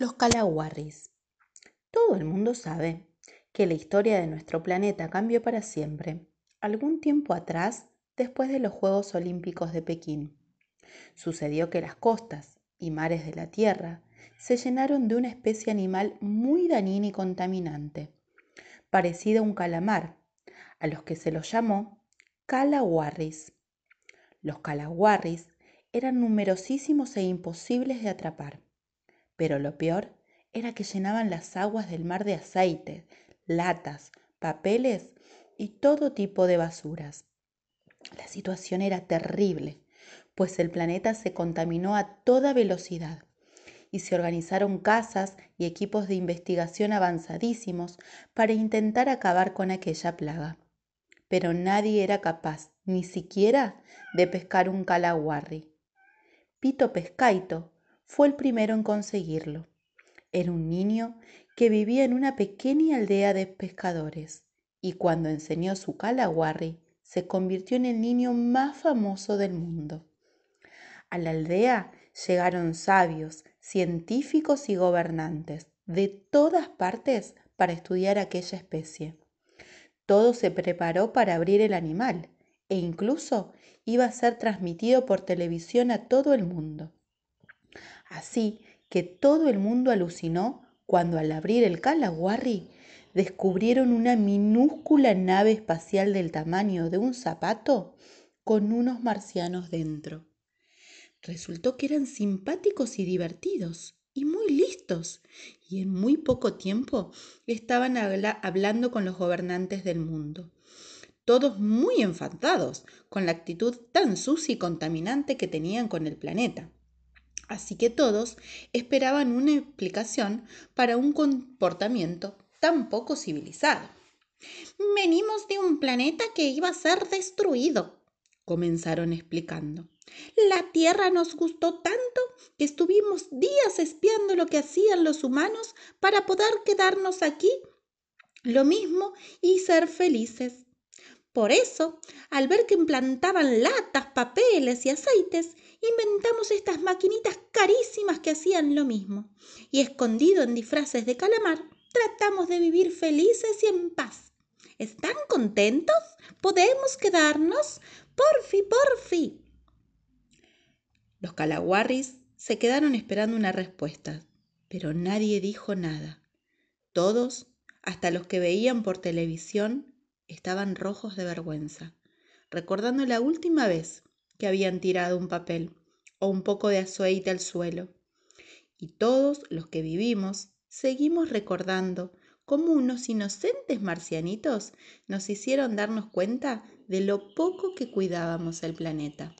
Los Calaguarris. Todo el mundo sabe que la historia de nuestro planeta cambió para siempre, algún tiempo atrás, después de los Juegos Olímpicos de Pekín. Sucedió que las costas y mares de la Tierra se llenaron de una especie animal muy dañina y contaminante, parecida a un calamar, a los que se los llamó calaguarris. Los calaguarris eran numerosísimos e imposibles de atrapar pero lo peor era que llenaban las aguas del mar de aceite, latas, papeles y todo tipo de basuras. La situación era terrible, pues el planeta se contaminó a toda velocidad y se organizaron casas y equipos de investigación avanzadísimos para intentar acabar con aquella plaga. Pero nadie era capaz, ni siquiera, de pescar un calaguarri. Pito Pescaito fue el primero en conseguirlo. Era un niño que vivía en una pequeña aldea de pescadores y cuando enseñó su calaguarri se convirtió en el niño más famoso del mundo. A la aldea llegaron sabios, científicos y gobernantes de todas partes para estudiar aquella especie. Todo se preparó para abrir el animal e incluso iba a ser transmitido por televisión a todo el mundo. Así que todo el mundo alucinó cuando al abrir el Calaguarri descubrieron una minúscula nave espacial del tamaño de un zapato con unos marcianos dentro. Resultó que eran simpáticos y divertidos y muy listos, y en muy poco tiempo estaban hablando con los gobernantes del mundo, todos muy enfadados con la actitud tan sucia y contaminante que tenían con el planeta. Así que todos esperaban una explicación para un comportamiento tan poco civilizado. Venimos de un planeta que iba a ser destruido, comenzaron explicando. La Tierra nos gustó tanto que estuvimos días espiando lo que hacían los humanos para poder quedarnos aquí lo mismo y ser felices. Por eso, al ver que implantaban latas, papeles y aceites, inventamos estas maquinitas carísimas que hacían lo mismo. Y escondido en disfraces de calamar, tratamos de vivir felices y en paz. ¿Están contentos? ¿Podemos quedarnos? Porfi, porfi. Los calaguarris se quedaron esperando una respuesta, pero nadie dijo nada. Todos, hasta los que veían por televisión, estaban rojos de vergüenza, recordando la última vez que habían tirado un papel o un poco de aceite al suelo. Y todos los que vivimos seguimos recordando cómo unos inocentes marcianitos nos hicieron darnos cuenta de lo poco que cuidábamos el planeta.